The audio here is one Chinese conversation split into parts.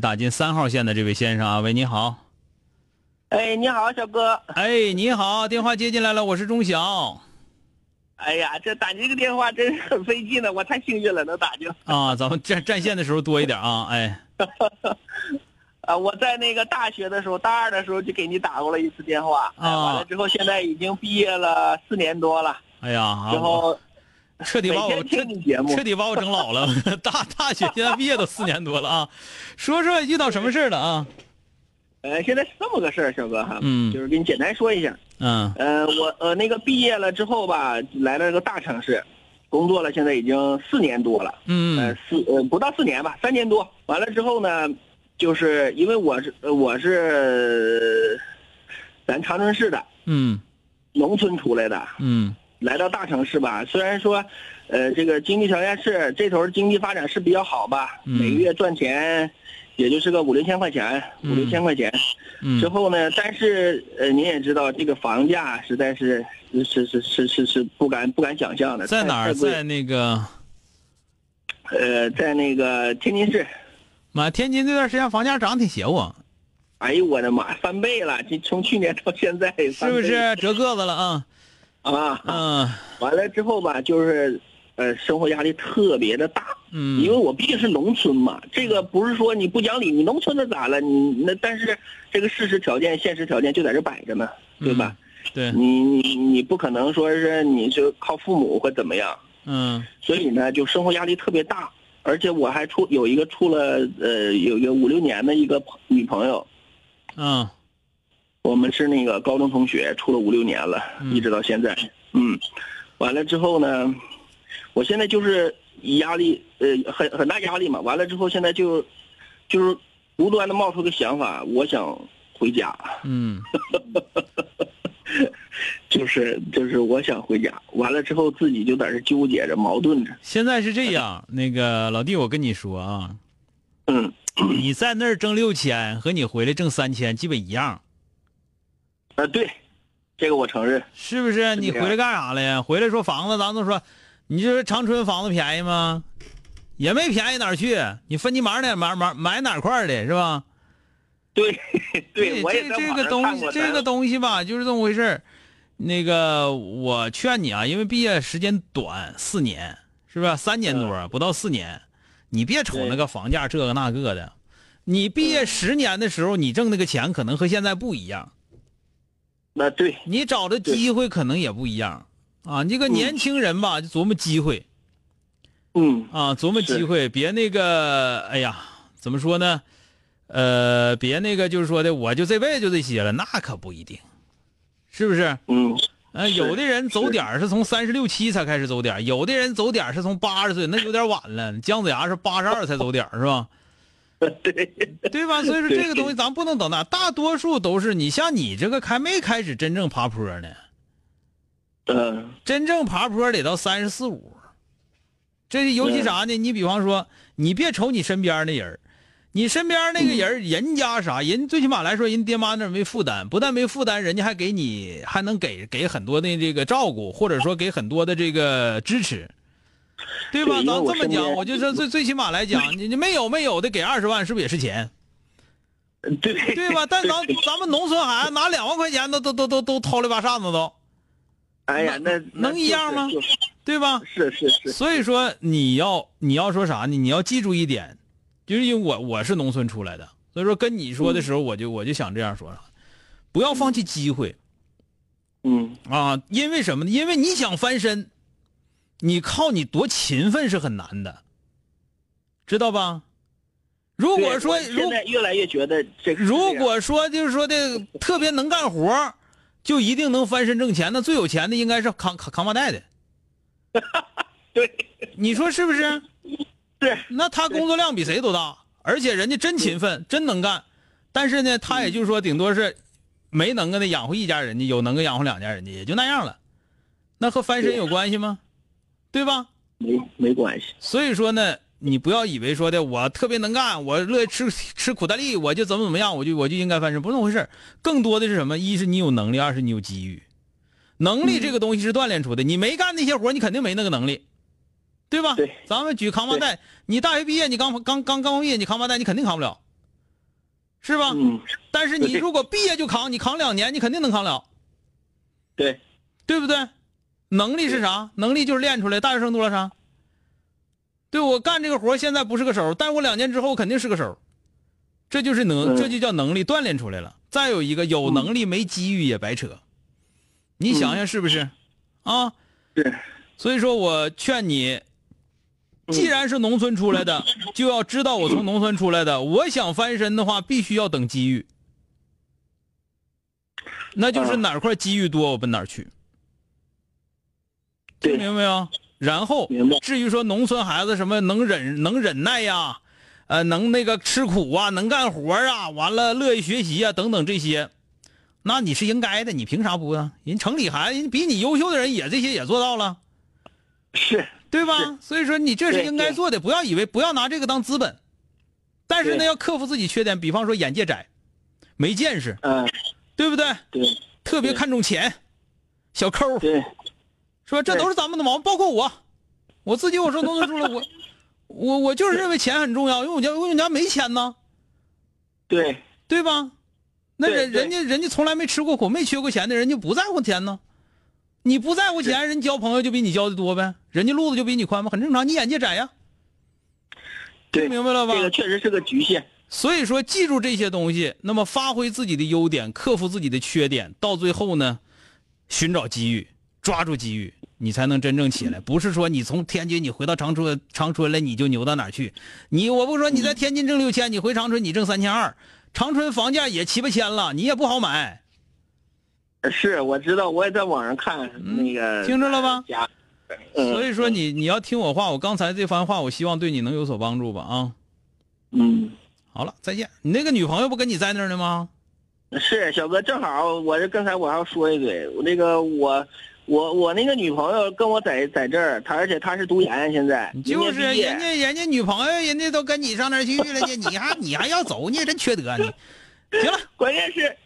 打进三号线的这位先生啊，喂，你好。哎，你好，小哥。哎，你好，电话接进来了，我是钟晓。哎呀，这打这个电话真是很费劲呢，我太幸运了，能打进。啊，咱们占占线的时候多一点啊，哎。啊，我在那个大学的时候，大二的时候就给你打过了一次电话。啊。完了之后，现在已经毕业了四年多了。哎呀。然后。彻底把我彻彻底把我整老了，大大学现在毕业都四年多了啊！说说遇到什么事了啊？呃，现在是这么个事儿，小哥哈，嗯，就是给你简单说一下，嗯，呃，我呃那个毕业了之后吧，来了个大城市，工作了，现在已经四年多了，嗯，呃四呃不到四年吧，三年多。完了之后呢，就是因为我是我是咱长春市的，嗯，农村出来的，嗯。来到大城市吧，虽然说，呃，这个经济条件是这头经济发展是比较好吧，每个月赚钱，也就是个五六千块钱，五六千块钱。之后呢，但是呃，您也知道，这个房价实在是是是是是是不敢不敢想象的。在哪儿？在那个，呃，在那个天津市。妈，天津这段时间房价涨挺邪乎。哎呦我的妈，翻倍了！这从去年到现在，是不是折个子了啊？啊，嗯，完了之后吧，就是，呃，生活压力特别的大，嗯，因为我毕竟是农村嘛，这个不是说你不讲理，你农村的咋了？你那但是这个事实条件、现实条件就在这摆着呢，对吧？对，你你你不可能说是你就靠父母或怎么样，嗯，所以呢，就生活压力特别大，而且我还处有一个处了呃有一个五六年的一个女朋友，嗯。我们是那个高中同学，处了五六年了，一直到现在。嗯，完了之后呢，我现在就是压力，呃，很很大压力嘛。完了之后，现在就就是无端的冒出个想法，我想回家。嗯，就是就是我想回家。完了之后，自己就在这纠结着，矛盾着。现在是这样，那个老弟，我跟你说啊，嗯，你在那儿挣六千，和你回来挣三千，基本一样。啊，对，这个我承认，是不是？你回来干啥了呀？回来说房子，咱都说，你就说长春房子便宜吗？也没便宜哪儿去。你分你买哪买买买哪块的，是吧？对，对，我这这个东西，这个东西吧，就是这么回事那个，我劝你啊，因为毕业时间短，四年，是吧？三年多，不到四年，你别瞅那个房价这个那个的。你毕业十年的时候，你挣那个钱可能和现在不一样。那对你找的机会可能也不一样，啊，你个年轻人吧，就琢磨机会，嗯，啊，琢磨机会，别那个，哎呀，怎么说呢？呃，别那个，就是说的，我就这辈子就这些了，那可不一定，是不是？嗯，呃，有的人走点是从三十六七才开始走点有的人走点是从八十岁，那有点晚了。姜子牙是八十二才走点是吧？对对吧？所以说这个东西咱不能等那，大多数都是你像你这个还没开始真正爬坡呢。嗯，真正爬坡得到三十四五。这尤其啥呢？你比方说，你别瞅你身边那人你身边那个人人家啥人最起码来说，人爹妈那没负担，不但没负担，人家还给你还能给给很多的这个照顾，或者说给很多的这个支持。对吧？咱这么讲，我就说最最起码来讲，你你没有没有的给二十万，是不是也是钱？对对吧？但咱咱们农村孩子拿两万块钱都都都都都掏了把扇子都。哎呀，那能一样吗？对吧？是是是。所以说你要你要说啥呢？你要记住一点，就是因为我我是农村出来的，所以说跟你说的时候，我就我就想这样说了，不要放弃机会嗯啊！因为什么呢？因为你想翻身，你靠你多勤奋是很难的，知道吧？如果说如现在越来越觉得这个如果说就是说的特别能干活就一定能翻身挣钱，那最有钱的应该是扛扛扛把带的，对你说是不是？是那他工作量比谁都大，而且人家真勤奋，真能干。但是呢，他也就是说，顶多是没能耐的养活一家人家，有能耐养活两家人家，也就那样了。那和翻身有关系吗？对吧？没没关系，所以说呢，你不要以为说的我特别能干，我乐意吃吃苦大力，我就怎么怎么样，我就我就应该翻身，不是那么回事更多的是什么？一是你有能力，二是你有机遇。能力这个东西是锻炼出的，你没干那些活你肯定没那个能力，对吧？对咱们举扛把带，你大学毕业，你刚刚刚刚毕业，你扛把带，你肯定扛不了，是吧？嗯，但是你如果毕业就扛，你扛两年，你肯定能扛了，对对不对？能力是啥？能力就是练出来。大学生多了啥？对我干这个活现在不是个手，但我两年之后肯定是个手，这就是能，嗯这就叫能力锻炼出来了。再有一个，有能力没机遇也白扯，你想想是不是？啊，对所以说我劝你，既然是农村出来的，就要知道我从农村出来的。我想翻身的话，必须要等机遇，那就是啊哪块机遇多，我奔哪儿去。听明白没有？然后至于说农村孩子什么能忍能忍耐呀，呃，能那个吃苦啊，能干活啊，完了乐意学习啊，等等这些，那你是应该的，你凭啥不呢？人城里孩子，人比你优秀的人也这些也做到了。是。对吧？所以说你这是应该做的，不要以为不要拿这个当资本，但是呢，要克服自己缺点，比方说眼界窄，没见识，嗯。对不对？对。特别看重钱，小抠，对是吧？这都是咱们的毛病，包括我，我自己我说农村出来，我我我就是认为钱很重要，因为我家因为我家没钱呢，对对吧？那人人家人家从来没吃过苦，没缺过钱的人，家不在乎钱呢。你不在乎钱，人交朋友就比你交的多呗，人家路子就比你宽嘛，很正常。你眼界窄呀，对，听明白了吧？这个确实是个局限。所以说，记住这些东西，那么发挥自己的优点，克服自己的缺点，到最后呢，寻找机遇，抓住机遇，你才能真正起来。不是说你从天津你回到长春，长春了你就牛到哪去？你我不说你在天津挣六千，你回长春你挣三千二，长春房价也七八千了，你也不好买。是，我知道，我也在网上看那个，嗯听着了吧，嗯，所以说你你要听我话，我刚才这番话，我希望对你能有所帮助吧啊。嗯，好了，再见。你那个女朋友不跟你在那儿呢吗？是小哥，正好我这刚才我还要说一嘴，我那个我我我那个女朋友跟我在在这儿，她而且她是读研，现在就是人家人家女朋友，人家都跟你上那儿去了，你你还你还要走，你也真缺德你。行了，关键是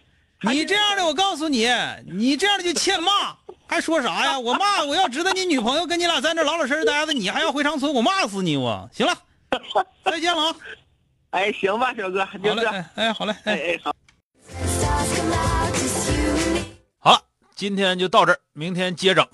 你这样的，我告诉你，你这样的就欠骂，还说啥呀？我骂，我要知道你女朋友跟你俩在那老老实实待着，你还要回长春，我骂死你我。行了，再见了啊！哎，行吧，小哥，好嘞，就是，哎哎，好嘞，哎，哎哎好。今天就到这儿，明天接着。